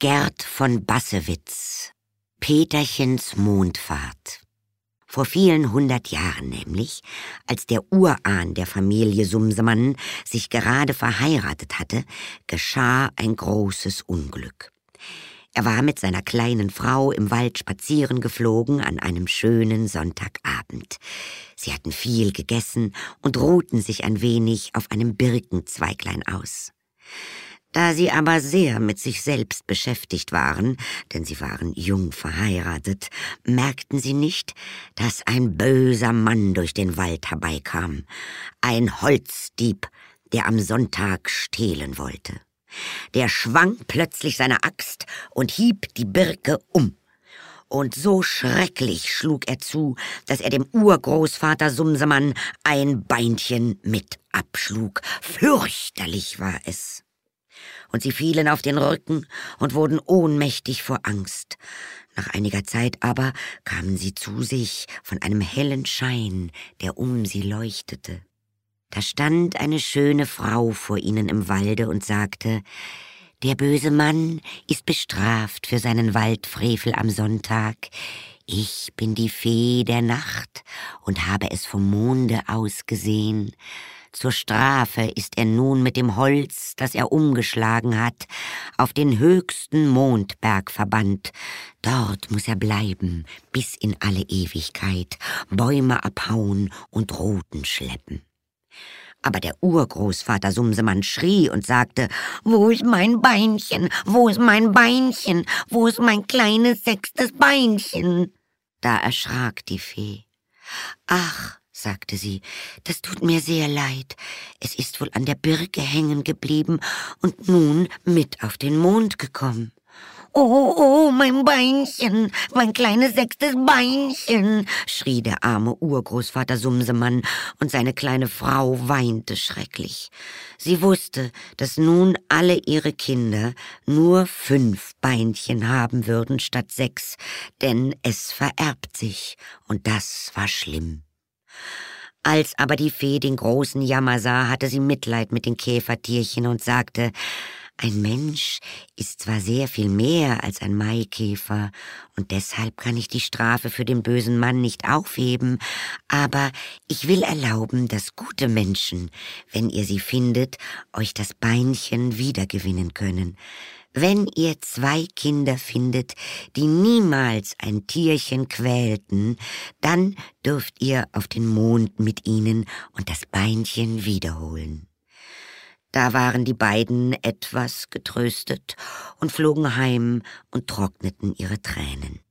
Gerd von Bassewitz Peterchens Mondfahrt vor vielen hundert Jahren nämlich, als der Urahn der Familie Sumsemann sich gerade verheiratet hatte, geschah ein großes Unglück. Er war mit seiner kleinen Frau im Wald spazieren geflogen an einem schönen Sonntagabend. Sie hatten viel gegessen und ruhten sich ein wenig auf einem Birkenzweiglein aus. Da sie aber sehr mit sich selbst beschäftigt waren, denn sie waren jung verheiratet, merkten sie nicht, dass ein böser Mann durch den Wald herbeikam, ein Holzdieb, der am Sonntag stehlen wollte. Der schwang plötzlich seine Axt und hieb die Birke um. Und so schrecklich schlug er zu, dass er dem Urgroßvater Sumsemann ein Beinchen mit abschlug. Fürchterlich war es und sie fielen auf den Rücken und wurden ohnmächtig vor Angst. Nach einiger Zeit aber kamen sie zu sich von einem hellen Schein, der um sie leuchtete. Da stand eine schöne Frau vor ihnen im Walde und sagte, der böse Mann ist bestraft für seinen Waldfrevel am Sonntag. Ich bin die Fee der Nacht und habe es vom Monde aus gesehen. Zur Strafe ist er nun mit dem Holz, das er umgeschlagen hat, auf den höchsten Mondberg verbannt. Dort muss er bleiben, bis in alle Ewigkeit, Bäume abhauen und Ruten schleppen. Aber der Urgroßvater Sumsemann schrie und sagte, Wo ist mein Beinchen? Wo ist mein Beinchen? Wo ist mein kleines sechstes Beinchen? Da erschrak die Fee. Ach, sagte sie, das tut mir sehr leid. Es ist wohl an der Birke hängen geblieben und nun mit auf den Mond gekommen. Oh, oh, mein Beinchen, mein kleines sechstes Beinchen, schrie der arme Urgroßvater Sumsemann, und seine kleine Frau weinte schrecklich. Sie wusste, dass nun alle ihre Kinder nur fünf Beinchen haben würden statt sechs, denn es vererbt sich, und das war schlimm. Als aber die Fee den großen Jammer sah, hatte sie Mitleid mit den Käfertierchen und sagte, ein Mensch ist zwar sehr viel mehr als ein Maikäfer, und deshalb kann ich die Strafe für den bösen Mann nicht aufheben, aber ich will erlauben, dass gute Menschen, wenn ihr sie findet, euch das Beinchen wiedergewinnen können. Wenn ihr zwei Kinder findet, die niemals ein Tierchen quälten, dann dürft ihr auf den Mond mit ihnen und das Beinchen wiederholen. Da waren die beiden etwas getröstet und flogen heim und trockneten ihre Tränen.